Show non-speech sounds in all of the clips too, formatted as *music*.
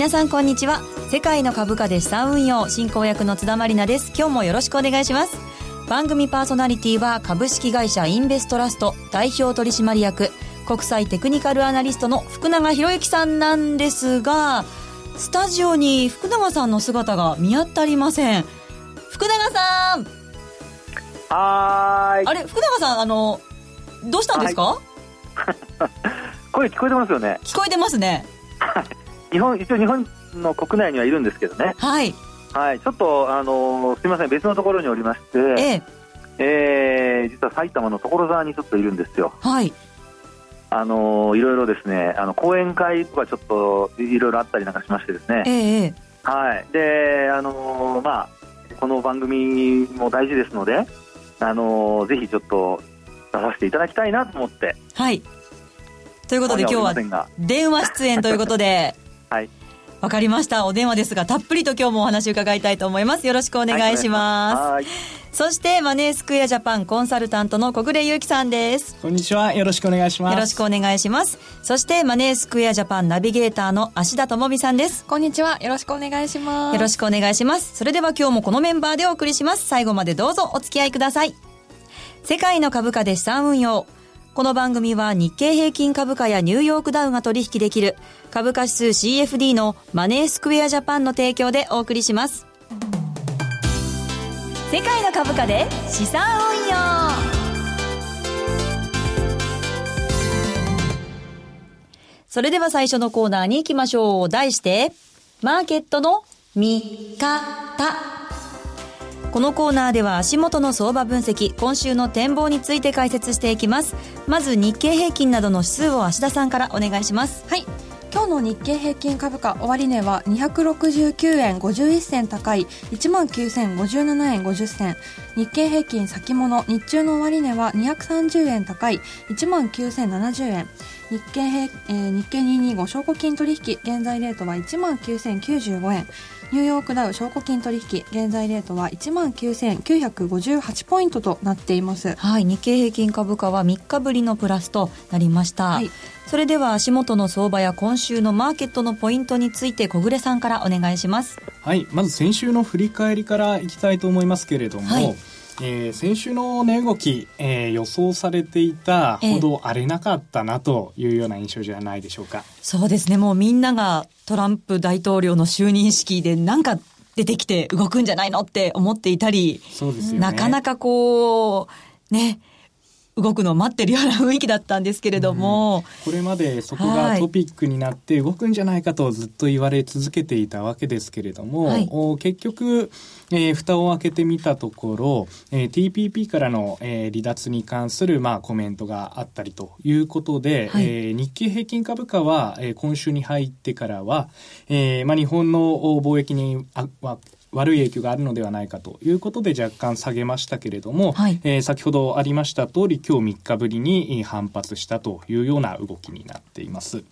皆さんこんにちは。世界の株価で資産運用進行役の津田まりなです。今日もよろしくお願いします。番組パーソナリティは株式会社インベストラスト代表取締役国際テクニカルアナリストの福永博之さんなんですがスタジオに福永さんの姿が見当たりません。福永さん！はーい。あれ福永さんあのどうしたんですか、*laughs* 声聞こえてますよね。聞こえてますね日本、一応日本の国内にはいるんですけどね。はいはい。ちょっと、あのーすみません、別のところにおりまして、えええー、実は埼玉の所沢にちょっといるんですよ。はいあのーいろいろですね、あの、講演会とかちょっといろいろあったりなんかしましてですね。ええええはい。で、あのーまあ、この番組も大事ですので、あのーぜひちょっと出させていただきたいなと思って。はいということで今日は電話出演ということではい。わかりました。お電話ですが、たっぷりと今日もお話伺いたいと思います。よろしくお願いします。はい。そして、マネースクエアジャパンコンサルタントの小暮祐樹さんです。こんにちは。よろしくお願いします。よろしくお願いします。そして、マネースクエアジャパンナビゲーターの芦田智美さんです。こんにちは。よろしくお願いします。よろしくお願いします。それでは今日もこのメンバーでお送りします。最後までどうぞお付き合いください。世界の株価で資産運用。この番組は日経平均株価やニューヨークダウが取引できる株価指数 CFD のマネースクエアジャパンの提供でお送りします。世界の株価で資産運用それでは最初のコーナーに行きましょう。題して、マーケットの見方。このコーナーでは足元の相場分析、今週の展望について解説していきます。まず日経平均などの指数を芦田さんからお願いします。はい。今日の日経平均株価終値は269円51銭高い1万9057円50銭日経平均先物日中の終値は230円高い1万9070円日経平、えー日経225証拠金取引現在レートは1万9095円ニューヨークダウ証拠金取引現在レートは19,958ポイントとなっていますはい、日経平均株価は3日ぶりのプラスとなりました。はいそれでは足元の相場や今週のマーケットのポイントについて小暮さんからお願いします。はい。まず先週の振り返りからいきたいと思いますけれども、はいえー先週の値動き、えー予想されていたほど荒れなかったなというような印象じゃないでしょうか。そうですね、もうみんながトランプ大統領の就任式でなんか出てきて動くんじゃないのって思っていたり、そうですよね。なかなかこう、ね、動くのを待ってるような雰囲気だったんですけれども、これまでそこはい。がトピックになって動くんじゃないかとずっと言われ続けていたわけですけれども、はい。お結局、えー蓋を開けてみたところ、えー TPP からの、えー離脱に関する、まあ、コメントがあったりということで、はい。えー日経平均株価は、えー今週に入ってからは、えーまあ、日本のお貿易にあは悪い影響があるのではないかということで若干下げましたけれども、はいえー先ほどありました通り今日3日ぶりにえー反発したというような動きになっています。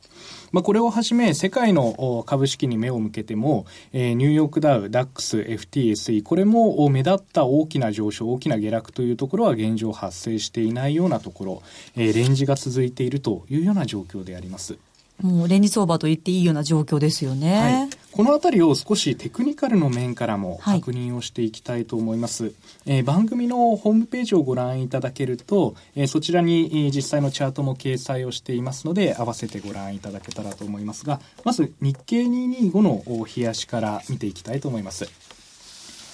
まあ、これをはじめ世界のお株式に目を向けても、えーニューヨークダウ、ダックス、FTSE これもお目立った大きな上昇、大きな下落というところは現状発生していないようなところ、えーレンジが続いているというような状況であります。もうレンジ相場と言っていいような状況ですよね。はい、このあたりを少しテクニカルの面からもはい。確認をしていきたいと思います、えー番組のホームページをご覧いただけると、えーそちらにえー実際のチャートも掲載をしていますので合わせてご覧いただけたらと思いますがまず日経225のお冷やしから見ていきたいと思います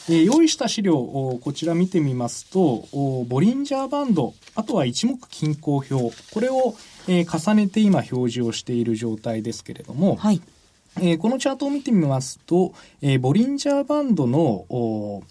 えー用意した資料をこちら見てみますとおボリンジャーバンドあとは一目均衡表これを、えー重ねて今表示をしている状態ですけれども、はい。えーこのチャートを見てみますと、えーボリンジャーバンドの、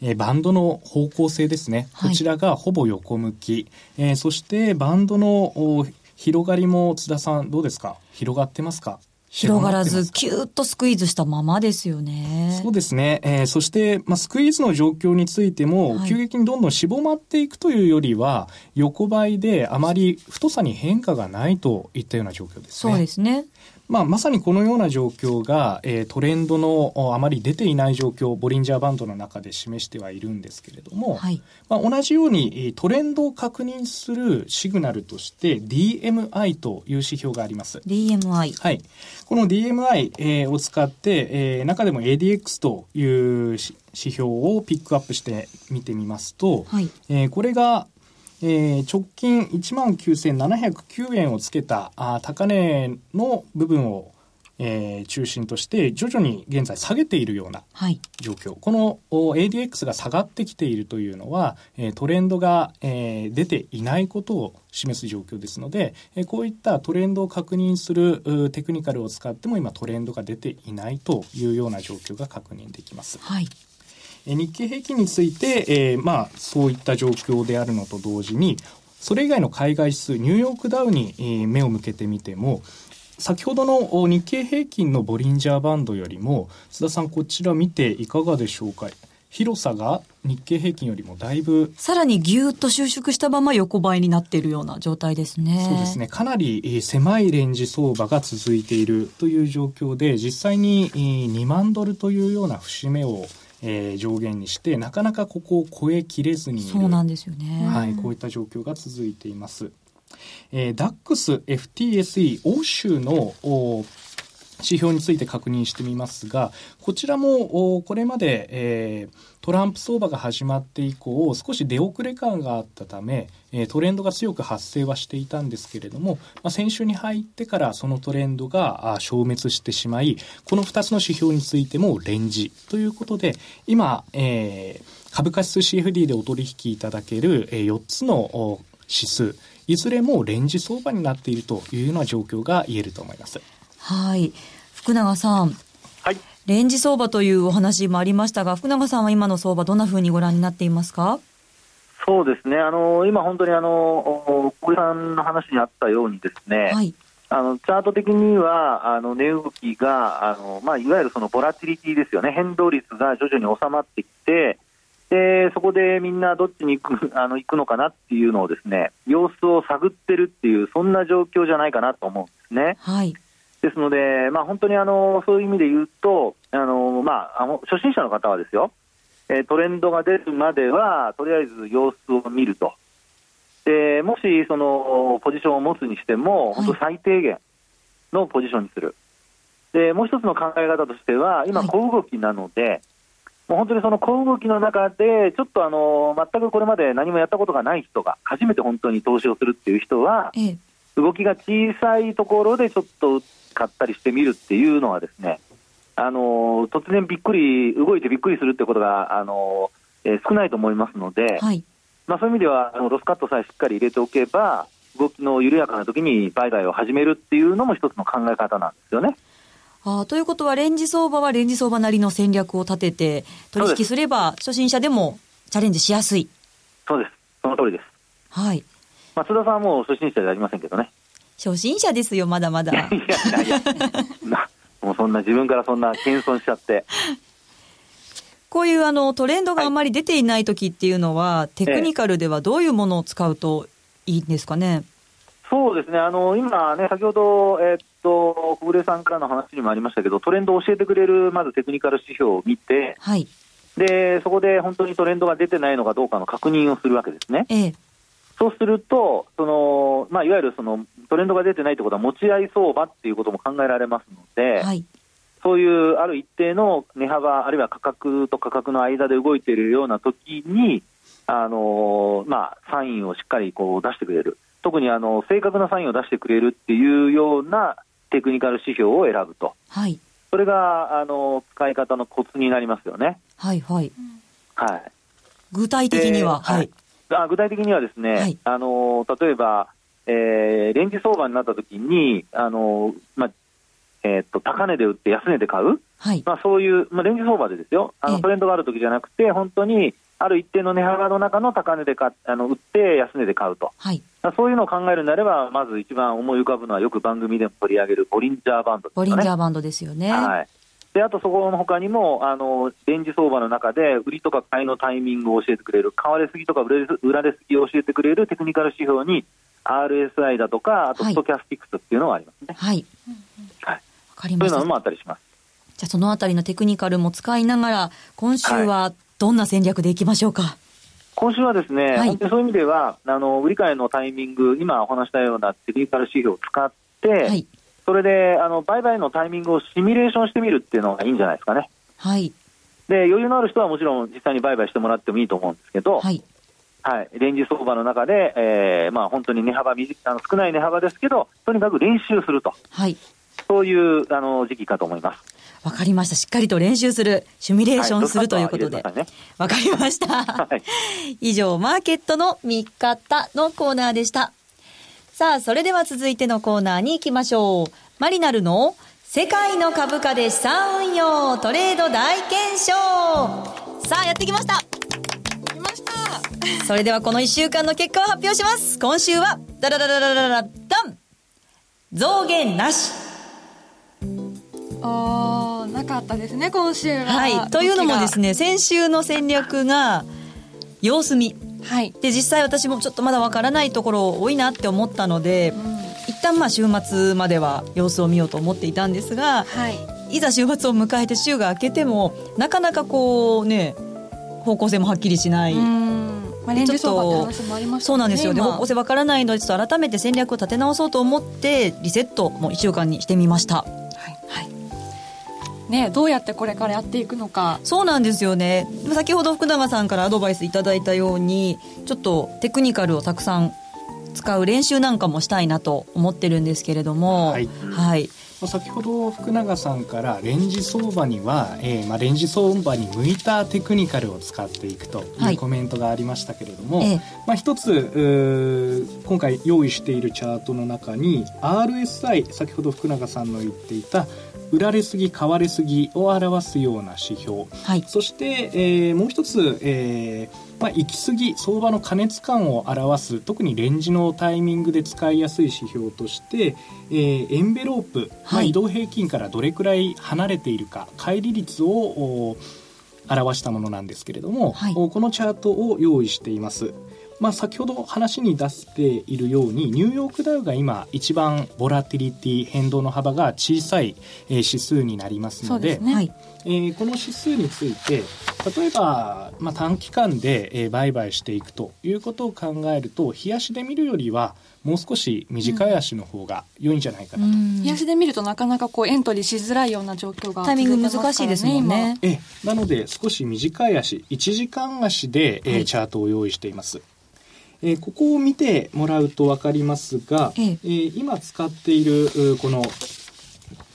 えーバンドの方向性ですね。はいこちらがほぼ横向き。えーそしてバンドのお広がりも津田さんどうですか？広がってますか？広がらず、キューッとスクイーズしたままですよね。そうですね。えーそして、まあ、スクイーズの状況についても、はい急激にどんどんしぼまっていくというよりは、横ばいであまり太さに変化がないといったような状況ですね。そうですね。まあ、まさにこのような状況が、えー、トレンドのあまり出ていない状況をボリンジャーバンドの中で示してはいるんですけれども、はい、まあ、同じようにトレンドを確認するシグナルとして DMI という指標があります。DMI。はい。この DMI、えー、を使って、えー、中でも ADX という指標をピックアップして見てみますと、はい、えー、これがえー、直近1万9709円をつけたあ高値の部分を、えー、中心として徐々に現在下げているような状況、はい、この ADX が下がってきているというのは、えー、トレンドが、えー、出ていないことを示す状況ですので、えー、こういったトレンドを確認するテクニカルを使っても今トレンドが出ていないというような状況が確認できます。はい日経平均について、えー、まあ、そういった状況であるのと同時に、それ以外の海外指数、ニューヨークダウに目を向けてみても、先ほどの日経平均のボリンジャーバンドよりも、津田さん、こちら見ていかがでしょうか？広さが日経平均よりもだいぶさらにぎゅっと収縮したまま横ばいになっているような状態ですね。そうですね。かなり狭いレンジ相場が続いているという状況で、実際に2万ドルというような節目をえー、上限にしてなかなかここを超えきれずにそうなんですよね、はい、こういった状況が続いています。えー、DAX、FTSE、欧州の指標について確認してみますが、こちらもこれまで、えー、トランプ相場が始まって以降、少し出遅れ感があったため、トレンドが強く発生はしていたんですけれども、まあ、先週に入ってからそのトレンドが消滅してしまい、この2つの指標についてもレンジということで、今、えー、株価指数 CFD でお取引いただける4つの指数、いずれもレンジ相場になっているというような状況が言えると思います。はい。福永さん。はい。レンジ相場というお話もありましたが、福永さんは今の相場、どんなふうにご覧になっていますか？そうですね、あの今、本当にあの小井さんの話にあったように、ですね、はい、あのチャート的にはあの値動きがあの、まあ、いわゆるそのボラティリティですよね、変動率が徐々に収まってきて、でそこでみんなどっちに行くあの行くのかなっていうのをですね様子を探ってるっていう、そんな状況じゃないかなと思うんですね。はいですので、まあ、本当にあのそういう意味で言うと、あのまあ、あの初心者の方はですよ、えー、トレンドが出るまでは、とりあえず様子を見ると、でもしそのポジションを持つにしても、本当、最低限のポジションにする、でもう一つの考え方としては、今、小動きなので、はい、もう本当にその小動きの中で、ちょっとあの全くこれまで何もやったことがない人が、初めて本当に投資をするっていう人は、ええ、動きが小さいところでちょっと買ったりしてみるっていうのはですね、あの突然びっくり、動いてびっくりするってことが、あのえー、少ないと思いますので、はい、まあ、そういう意味ではあのロスカットさえしっかり入れておけば、動きの緩やかな時に売買を始めるっていうのも一つの考え方なんですよね。あということは、レンジ相場はレンジ相場なりの戦略を立てて取引すれば、初心者でもチャレンジしやすい。そうです。その通りです。はい。まあ、津田さんはもう初心者じゃありませんけどね。初心者ですよ、まだまだ。いやいやいや、もうそんな自分からそんな謙遜しちゃって。こういうあのトレンドがあまり出ていない時っていうのは、はい、テクニカルではどういうものを使うといいんですかね？そうですね、あの今ね、先ほど、えー、っと小暮さんからの話にもありましたけど、トレンドを教えてくれるまずテクニカル指標を見て、はい、でそこで本当にトレンドが出てないのかどうかの確認をするわけですね。ええ、そうすると、そのまあ、いわゆるそのトレンドが出てないということは、持ち合い相場っていうことも考えられますので、はい、そういうある一定の値幅、あるいは価格と価格の間で動いているような時に、あのまあ、サインをしっかりこう出してくれる、特にあの正確なサインを出してくれるっていうようなテクニカル指標を選ぶと、はい、それがあの使い方のコツになりますよね。はいはい、はい、具体的には、はい、あ具体的にはですね、はい、あの例えば、えー、レンジ相場になったときに、あのまあえー、っと高値で売って安値で買う、はい。まあ、そういう、まあ、レンジ相場でですよ、あのトレンドがあるときじゃなくて、本当にある一定の値幅の中の高値でかあの売って安値で買うと、はい、そういうのを考えるなれば、まず一番思い浮かぶのは、よく番組でも取り上げるボリンジャーバンドです、ね、ボリンジャーバンドですよね。はいであとそこのほかにもあのレンジ相場の中で売りとか買いのタイミングを教えてくれる買われすぎとか売られすぎを教えてくれるテクニカル指標に RSI だとかあとストキャスティクスっていうのがありますね。はい、はいかりました。そういうのもあったりします。じゃあそのあたりのテクニカルも使いながら、今週はどんな戦略でいきましょうか？今週はですね、はいそういう意味では、あの売り買いのタイミング、今お話したようなテクニカル指標を使って、はい。それであの売買のタイミングをシミュレーションしてみるっていうのがいいんじゃないですかね。はい。で余裕のある人はもちろん実際に売買してもらってもいいと思うんですけど、はい。はい、レンジ相場の中で、えーまあ、本当に値幅短あの少ない値幅ですけど、とにかく練習すると、はい。そういうあの時期かと思います。わかりました。しっかりと練習する、シミュレーションするということで。わかりました。はい以上、マーケットの見方のコーナーでした。さあ、それでは続いてのコーナーに行きましょう。マリナルの世界の株価で資産運用トレード大検証さあ、やってきました来ましたそれではこの1週間の結果を発表します今週は、ダラダラダラダン増減なしあーなかったですね今週ははい。というのもですねね、先週の戦略が様子見。はい、で、実際私もちょっとまだわからないところ多いなって思ったので、一旦まあ週末までは様子を見ようと思っていたんですが、はいいざ週末を迎えて週が明けても、なかなかこうね、方向性もはっきりしない。うんまあ、レンジ相場って話もありましたそうなんですよね。今方向性わからないので、ちょっと改めて戦略を立て直そうと思って、リセットも1週間にしてみました。ね、どうやってこれからやっていくのか。そうなんですよね。先ほど福永さんからアドバイスいただいたようにちょっとテクニカルをたくさん使う練習なんかもしたいなと思ってるんですけれども。はい。はい、まあ先ほど福永さんからレンジ相場には、えーまあ、レンジ相場に向いたテクニカルを使っていくとはい。いうコメントがありましたけれども、ええ。まあ、一つ今回用意しているチャートの中に RSI 先ほど福永さんの言っていた売られすぎ買われすぎを表すような指標。はい。そして、えーもう一つ、えーまあ、行き過ぎ相場の過熱感を表す特にレンジのタイミングで使いやすい指標として、えーエンベロープ、まあ、はい移動平均からどれくらい離れているか乖離率をお表したものなんですけれども、はい。おこのチャートを用意しています。まあ、先ほど話に出しているようにニューヨークダウが今一番ボラティリティ変動の幅が小さい、えー指数になりますのでそうですね。はいえーこの指数について例えば、まあ、短期間で、えー売買していくということを考えると日足で見るよりはもう少し短い足の方が良いんじゃないかなと、うん。冷やしで見るとなかなかこうエントリーしづらいような状況がタイミング難しいですもんね。ええ。なので少し短い足1時間足で、えーはい。チャートを用意しています、えーここを見てもらうと分かりますが、ええ。えー今使っているこの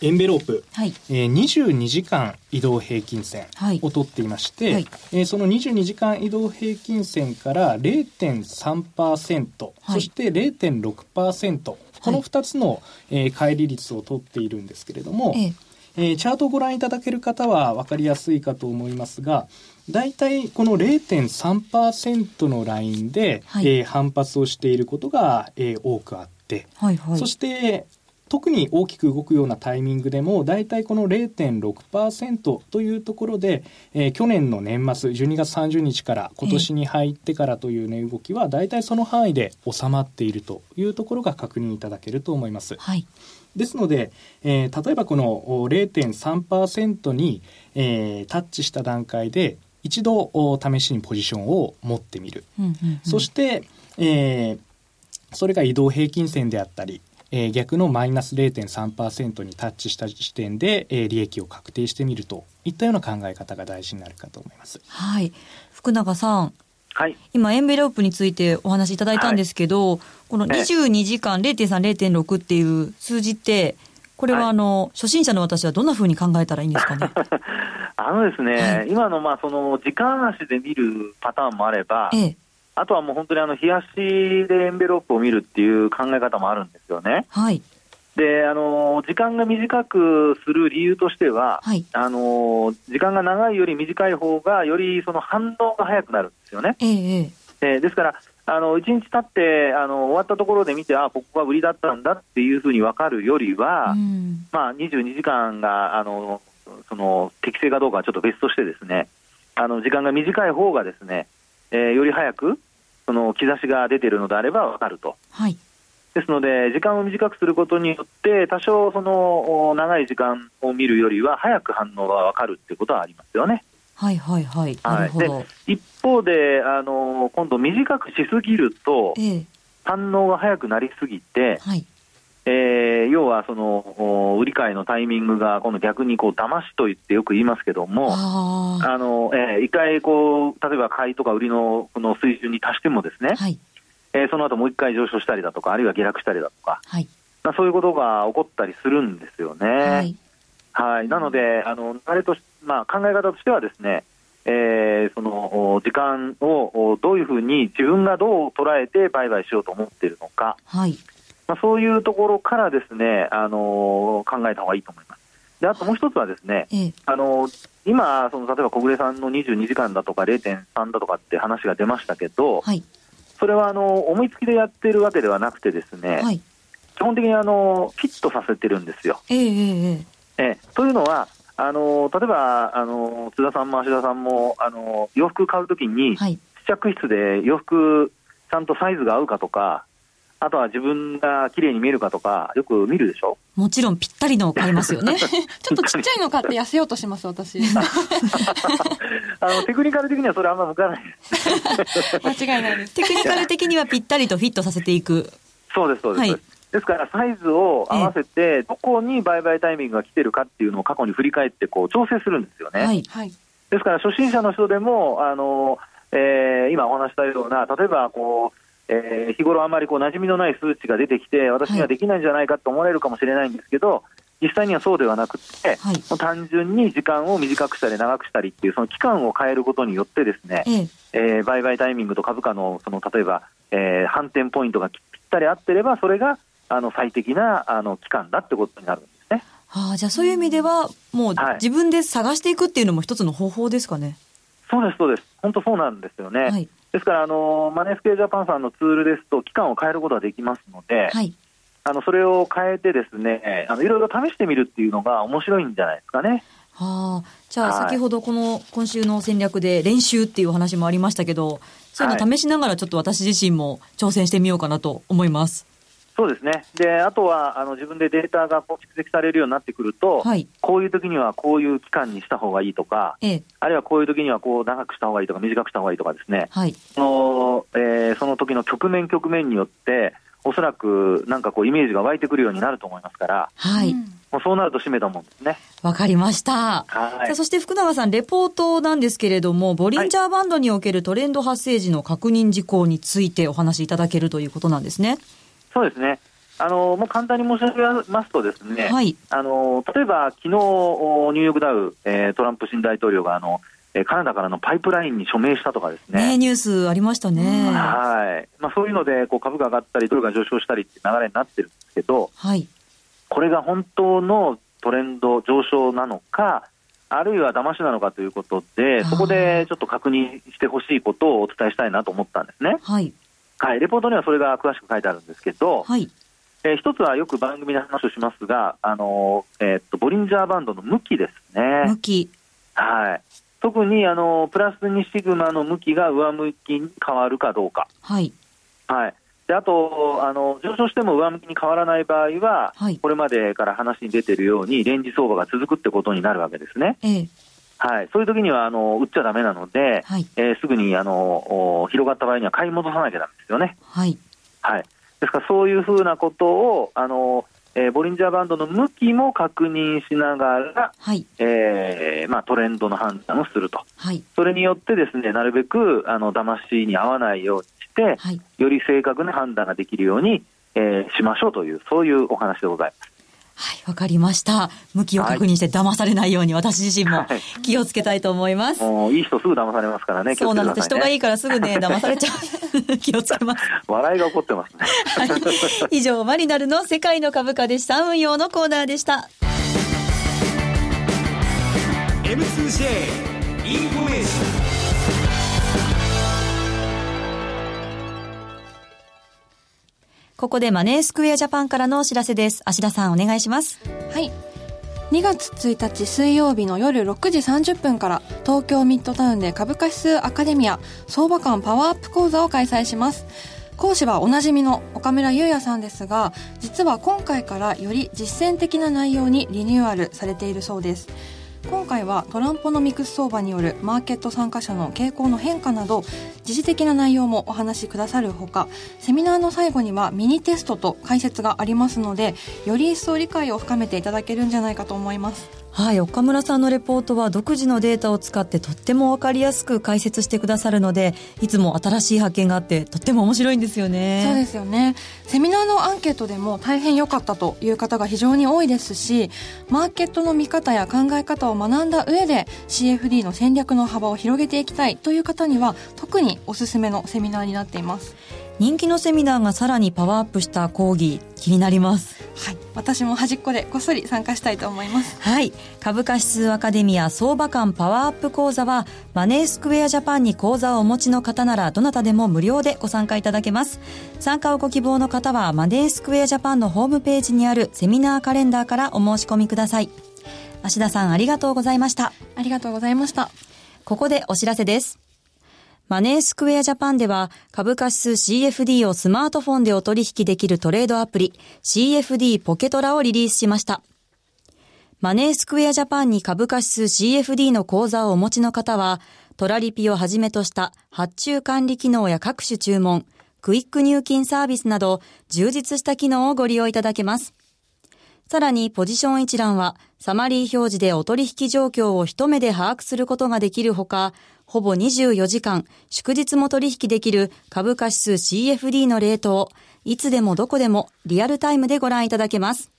エンベロープはい。えー22時間移動平均線はい。を取っていまして、はい。えーその22時間移動平均線から0.3%、はい。そして0.6%この2つの、えー乖離率を取っているんですけれども、ええ。えーチャートをご覧いただける方は分かりやすいかと思いますが大体この0.3%のラインで、はい。えー反発をしていることが、えー多くあって、はいはい。そして特に大きく動くようなタイミングでも大体この0.6%というところで、えー去年の年末12月30日から今年に入ってからという値動きは大体その範囲で収まっているというところが確認いただけると思います。はいですので、えー例えばこのお0.3%に、えータッチした段階で一度お試しにポジションを持ってみる。うんうんうんそして、えーそれが移動平均線であったり、えー逆のマイナス0.3%にタッチした時点で、えー利益を確定してみるといったような考え方が大事になるかと思います。はい。福永さん。はい。今エンベロープについてお話しいただいたんですけど、このええ。22時間0.3、0.6っていう数字って、これははい。あの、初心者の私はどんな風に考えたらいいんですかね？*laughs* あのですね、はい。今のまあその時間足で見るパターンもあれば、ええ、あとはもう本当にあの日足でエンベロープを見るっていう考え方もあるんですよね。はい、で、あの時間が短くする理由としては、はい、あの時間が長いより短い方がよりその反応が早くなるんですよね。ええ、ええ、えーですから、あの1日経ってあの終わったところで見て、あここが売りだったんだっていうふうに分かるよりは、うん、まあ、22時間があのその適正かどうかはちょっと別として、ですねあの時間が短い方がですね、えーより早くその兆しが出ているのであれば分かると。はい、ですので、時間を短くすることによって、多少その長い時間を見るよりは、早く反応が分かるっていうことはありますよね。はいはいはい。なるほど。一方で、あの、今度短くしすぎると、ええ、反応が早くなりすぎて、はい、えー、要はその売り買いのタイミングが今度逆にこう騙しと言ってよく言いますけども、あのえー、一回こう、例えば買いとか売りのこの水準に達してもですね、はい、えー、その後もう一回上昇したりだとか、あるいは下落したりだとか、はい、まあ、そういうことが起こったりするんですよね。はい、はい、なので、あの流れとし、まあ、考え方としてはですね、えー、その時間をどういうふうに自分がどう捉えて売買しようと思っているのか、はい。まあ、そういうところからですね、あのー、考えた方がいいと思います。であともう一つはですね、ええ、あの今、その例えば小暮さんの22時間だとか0.3だとかって話が出ましたけど、はい、それはあの思いつきでやってるわけではなくてですね、はい、基本的にあのフィットさせてるんですよ。えー、えー、というのはあの例えばあの津田さんも芦田さんもあの洋服買うときに、はい、試着室で洋服ちゃんとサイズが合うかとかあとは自分が綺麗に見えるかとか、よく見るでしょもちろんぴったりの買いますよね。*laughs* ちょっとちっちゃいの買って痩せようとします、私。あのテクニカル的にはそれあんま向かない間違いないです。テクニカル的にはぴったりとフィットさせていく。そうです、そうです。はいですからサイズを合わせて、どこに売買タイミングが来てるかっていうのを過去に振り返ってこう調整するんですよね。はい、ですから初心者の人でも、あのえー、今お話したような、例えばこう、えー、日頃あまりこう馴染みのない数値が出てきて、私にはできないんじゃないかと思われるかもしれないんですけど、はい、実際にはそうではなくて、はい、単純に時間を短くしたり長くしたりっていう、その期間を変えることによってですね、ええー、売買タイミングと株価のその例えば、えー、反転ポイントがぴったり合ってれば、それがあの最適なあの期間だってことになるんですね。はあ、じゃあそういう意味では、もう自分で探していくっていうのも一つの方法ですかね。そうです、そうです。本当そうなんですよね。はい、ですから、あのマネースケジャパンさんのツールですと、期間を変えることができますので、はい、あのそれを変えて、ですねあのいろいろ試してみるっていうのが面白いんじゃないですかね。はあ、じゃあ、先ほどこの今週の戦略で練習っていうお話もありましたけど、そういうの試しながら、ちょっと私自身も挑戦してみようかなと思います。そうですね。で、あとは、あの、自分でデータがこう蓄積されるようになってくると、はい、こういう時にはこういう期間にした方がいいとか、ええ、あるいはこういう時にはこう長くした方がいいとか、短くした方がいいとかですね、はい、その、えー、その時の局面局面によって、おそらくなんかこうイメージが湧いてくるようになると思いますから、はい。もうそうなると締めたもんですね。わかりました。はい。そして福永さん、レポートなんですけれども、ボリンジャーバンドにおけるトレンド発生時の確認事項についてお話しいただけるということなんですね。そうですね。あのもう簡単に申し上げますと、ですね、はい、あの例えば昨日ニューヨークダウ、えー、トランプ新大統領があのカナダからのパイプラインに署名したとかですね。ねニュースありましたね。はい。まあそういうので、こう株価上がったり、ドルが上昇したりって流れになってるんですけど、はい。これが本当のトレンド上昇なのか、あるいは騙しなのかということで、そこでちょっと確認してほしいことをお伝えしたいなと思ったんですね。はい。はい。レポートにはそれが詳しく書いてあるんですけど、はい。えー、一つはよく番組で話をしますが、あのー、えー、っとボリンジャーバンドの向きですね。向き。はい。特にあのプラス2シグマの向きが上向きに変わるかどうか。はい。はい。であとあの、上昇しても上向きに変わらない場合は、はい、これまでから話に出ているように、レンジ相場が続くってことになるわけですね。ええはい、そういう時にはあの売っちゃだめなので、はい、えー、すぐにあの広がった場合には買い戻さなきゃなんですよね。はい、はい、ですからそういうふうなことをあの、えー、ボリンジャーバンドの向きも確認しながら、はい。えーまあ、トレンドの判断をすると、はい、それによってですねなるべくあの騙しに合わないようにして、はい、より正確な判断ができるように、えー、しましょうというそういうお話でございます。はい、わかりました。向きを確認して騙されないように、私自身も気をつけたいと思います。もういい人すぐ騙されますからね。そうなんです。人がいいからすぐね、*laughs* 騙されちゃう。*laughs* 気をつけます。笑いが起こってますね。はい。以上、マリナルの世界の株価で資産運用のコーナーでした。M2J インフォメーションここでマネースクエアジャパンからのお知らせです。芦田さんお願いします。はい。2月1日水曜日の夜6時30分から東京ミッドタウンで株価指数アカデミア相場感パワーアップ講座を開催します。講師はおなじみの岡村優也さんですが実は今回からより実践的な内容にリニューアルされているそうです今回はトランポのミクス相場によるマーケット参加者の傾向の変化など時事的な内容もお話しくださるほかセミナーの最後にはミニテストと解説がありますのでより一層理解を深めていただけるんじゃないかと思います。はい岡村さんのレポートは独自のデータを使ってとっても分かりやすく解説してくださるのでいつも新しい発見があってとっても面白いんですよね。そうですよね。セミナーのアンケートでも大変良かったという方が非常に多いですしマーケットの見方や考え方を学んだ上で CFD の戦略の幅を広げていきたいという方には特におすすめのセミナーになっています。人気のセミナーがさらにパワーアップした講義気になります。はい。私も端っこでこっそり参加したいと思います。はい。株価指数アカデミア相場感パワーアップ講座はマネースクエアジャパンに講座をお持ちの方ならどなたでも無料でご参加いただけます。参加をご希望の方はマネースクエアジャパンのホームページにあるセミナーカレンダーからお申し込みください。芦田さんありがとうございました。ありがとうございました。ここでお知らせですマネースクエアジャパンでは株価指数 CFD をスマートフォンでお取引できるトレードアプリ CFD ポケトラをリリースしました。マネースクエアジャパンに株価指数 CFD の口座をお持ちの方はトラリピをはじめとした発注管理機能や各種注文、クイック入金サービスなど充実した機能をご利用いただけます。さらにポジション一覧はサマリー表示でお取引状況を一目で把握することができるほか、ほぼ24時間、祝日も取引できる株価指数 CFD のレートを、いつでもどこでもリアルタイムでご覧いただけます。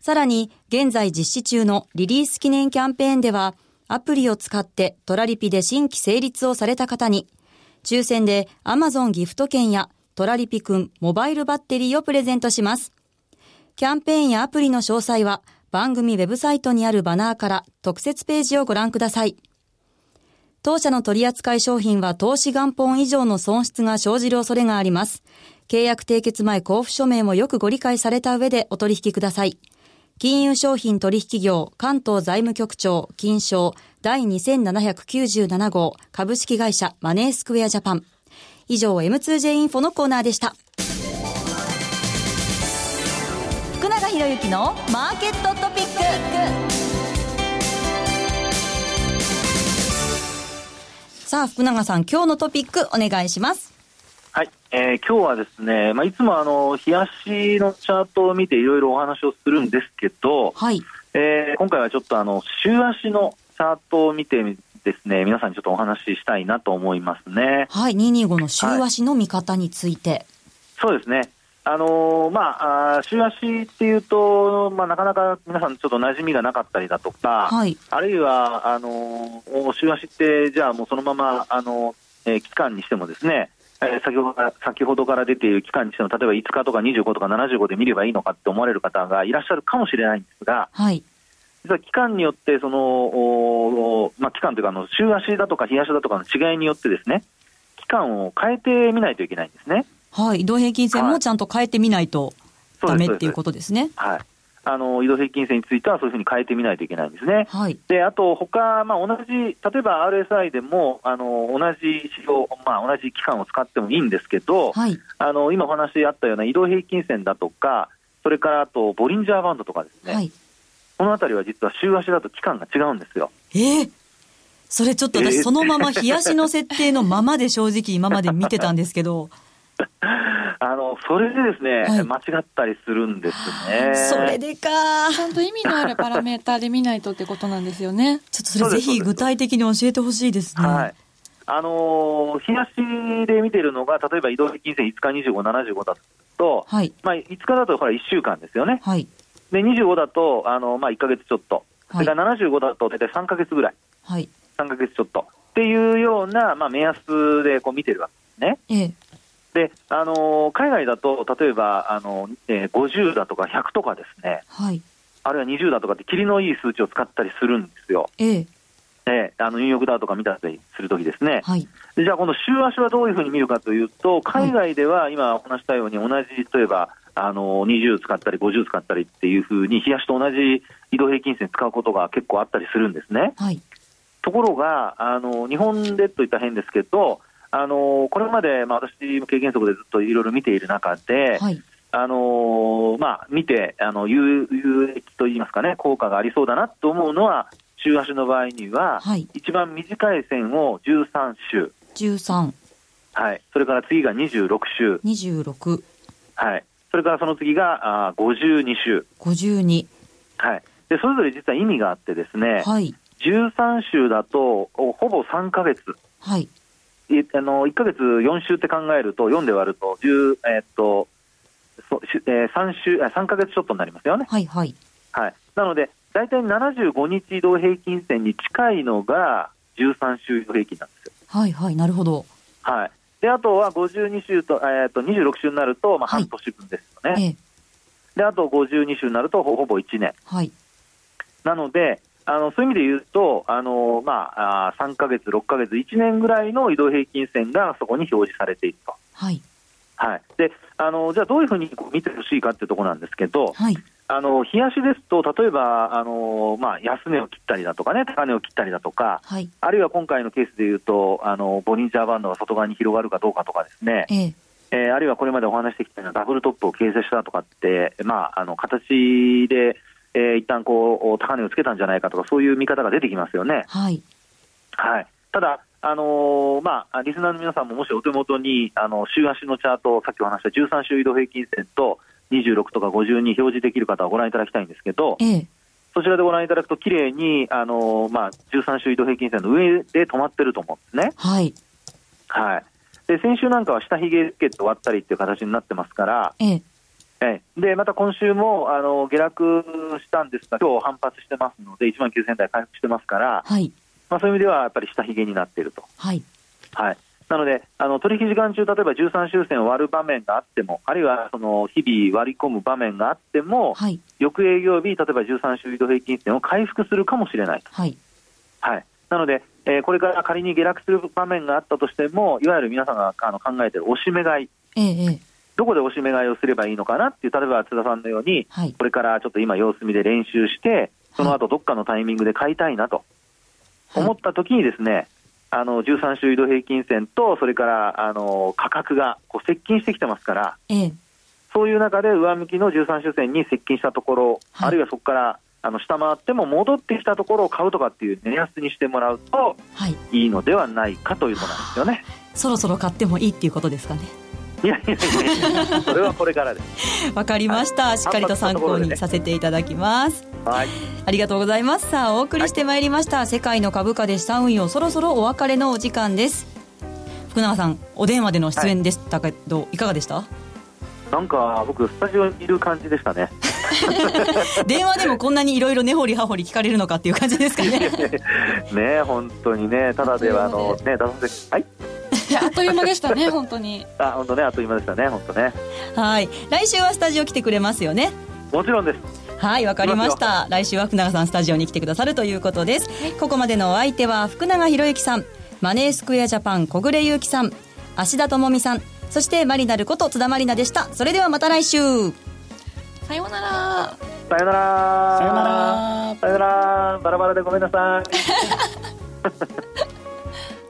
さらに、現在実施中のリリース記念キャンペーンでは、アプリを使ってトラリピで新規成立をされた方に、抽選で Amazon ギフト券やトラリピくんモバイルバッテリーをプレゼントします。キャンペーンやアプリの詳細は番組ウェブサイトにあるバナーから特設ページをご覧ください。当社の取扱い商品は投資元本以上の損失が生じる恐れがあります。契約締結前交付書面もよくご理解された上でお取引ください。金融商品取引業関東財務局長金賞第2797号株式会社マネースクエアジャパン。以上 M2J インフォのコーナーでした。福永博之のマーケットトピック。さあ、福永さん、今日のトピックお願いします。はい、えー、今日はですね、まあ、いつもあの、冷やしのチャートを見ていろいろお話をするんですけど、はい。えー、今回はちょっとあの、週足のチャートを見てですね、皆さんにちょっとお話ししたいなと思いますね。はい、225の週足の見方について。はい、そうですね。あのー、まあ、週足っていうと、まあ、なかなか皆さんちょっと馴染みがなかったりだとか、はい、あるいは、あのー、週足って、じゃあもうそのまま、あのえー、期間にしてもですね、えー、先ほどから先ほどから出ている期間にしても、例えば5日とか25とか75で見ればいいのかって思われる方がいらっしゃるかもしれないんですが、はい、実は期間によって、その、まあ、期間というかあの、週足だとか日足だとかの違いによってですね、期間を変えてみないといけないんですね。はい、移動平均線もちゃんと変えてみないとダメっていうことですね。はい。あの移動平均線についてはそういうふうに変えてみないといけないんですね。はい、であと他、まあ、同じ、例えば RSI でもあの同じ指標、まあ、同じ期間を使ってもいいんですけど、はい、あの今お話あったような移動平均線だとか、それからあとボリンジャーバンドとかですね、はい、このあたりは実は週足だと期間が違うんですよ。えー、それちょっと私、そのまま冷やしの設定のままで正直今まで見てたんですけど。*laughs* あのそれでですね、はい、間違ったりするんですね。それでか。ちゃんと意味のあるパラメーターで見ないとってことなんですよね。ちょっとそれぜひ具体的に教えてほしいですね。はい。あのー、日足で見てるのが、例えば移動平均線5日、25、75だと、はい、まあ、5日だとほら1週間ですよね。はい、で、25だと、あのまあ、1か月ちょっと、それから75だと大体3か月ぐらい、はい、3か月ちょっとっていうような、まあ、目安でこう見てるわけですね。ええであの海外だと、例えばあの、えー、50だとか100とかですね、はい、あるいは20だとかって、切りのいい数値を使ったりするんですよ。ええ。えー、あのニューヨークダウとか見たりするときですね、はい、でじゃあ、この週足はどういうふうに見るかというと、海外では今お話したように、同じ例えばあの20使ったり50使ったりっていうふうに、日足と同じ移動平均線使うことが結構あったりするんですね。はい、ところがあの、日本でといったら変ですけど、あのこれまで、まあ、私も経験則でずっといろいろ見ている中で、はい。あのまあ、見てあの有有益といいますかね、効果がありそうだなと思うのは、週足の場合には、はい。一番短い線を13週、13、はい、それから次が26週、26、はい、それからその次があー52週、52。はい、で、それぞれ実は意味があってですね、はい。13週だとおほぼ3ヶ月、はい。いあの1ヶ月4週って考えると、4で割ると10、えーっとそしえー、3, 週あ3ヶ月ちょっとになりますよね。はい。はい。はい、なので、大体75日移動平均線に近いのが13週移動平均なんですよ。はい。はい。なるほど。はい、であとは52週と,、えー、と26週になると、まあ、はい半年分ですよね、ええ。であと52週になるとほほぼ1年。はい。なので、あのそういう意味で言うと、あのまあ、あー3ヶ月、6ヶ月、1年ぐらいの移動平均線がそこに表示されていると。はい。はい、であのじゃあ、どういうふうに見てほしいかっていうところなんですけど、はい。あの日足ですと、例えばあの、まあ、安値を切ったりだとかね、高値を切ったりだとか、はい。あるいは今回のケースでいうと、あのボリンジャーバンドが外側に広がるかどうかとかですね、ええ。えーあるいはこれまでお話してきたようなダブルトップを形成したとかって、まあ、あの形で、えー、一旦こう高値をつけたんじゃないかとか、そういう見方が出てきますよね。はい。はい、ただ、あのーまあ、リスナーの皆さんももしお手元にあの週足のチャート、さっきお話した13週移動平均線と26とか50に表示できる方はご覧いただきたいんですけど、ええ。そちらでご覧いただくと、綺麗にあのーまあ、13週移動平均線の上で止まってると思うんですね。はい。はい、で先週なんかは下髭つけて終わったりっていう形になってますから、ええ。ええでまた今週もあの下落したんですが、今日反発してますので、1万9000台回復してますから、はい。まあ、そういう意味ではやっぱり下髭になっていると。はい。はい、なので、あの取引時間中、例えば13周線を割る場面があっても、あるいはその日々割り込む場面があっても、はい。翌営業日、例えば13週移動平均線を回復するかもしれないと。はい。はい、なので、えーこれから仮に下落する場面があったとしても、いわゆる皆さんがあの考えている押し目買い、ええ。ええ。どこで押し目買いをすればいいのかなっていう、例えば津田さんのように、はい。これからちょっと今、様子見で練習して、その後どっかのタイミングで買いたいなと思ったときにですね、あの13週移動平均線と、それからあの価格がこう接近してきてますから、ええ。そういう中で上向きの13週線に接近したところ、はいあるいはそこからあの下回っても戻ってきたところを買うとかっていう目安にしてもらうとはい。いいのではないかということなんですよね。そろそろ買ってもいいっていうことですかね。いやいやいやそれはこれからです。わかりました。しっかりと参考にさせていただきます。はい、ありがとうございます。さあ、お送りしてまいりました。世界の株価で資産運用、そろそろお別れのお時間です。福永さん、お電話での出演でしたけど、い、かがでした？なんか僕、スタジオにいる感じでしたね。*laughs* 電話でもこんなにいろいろ根掘り葉掘り聞かれるのかっていう感じですかね。*laughs* ねえ本当にね、ただではあの *laughs* ね、出させはい、あっという間でしたね本当にあ本当ね、あっという間でしたね、本当ね。はい。来週はスタジオ来てくれますよね。もちろんです。はい、わかりました。来週は福永さんスタジオに来てくださるということです。ここまでのお相手は福永博之さん、マネースクエアジャパン小暮優樹さん、芦田智美さん、そしてマリナルこと津田マリナでした。それではまた来週。さようならさよなら。さよなら。さよなら。バラバラでごめんなさい。*laughs*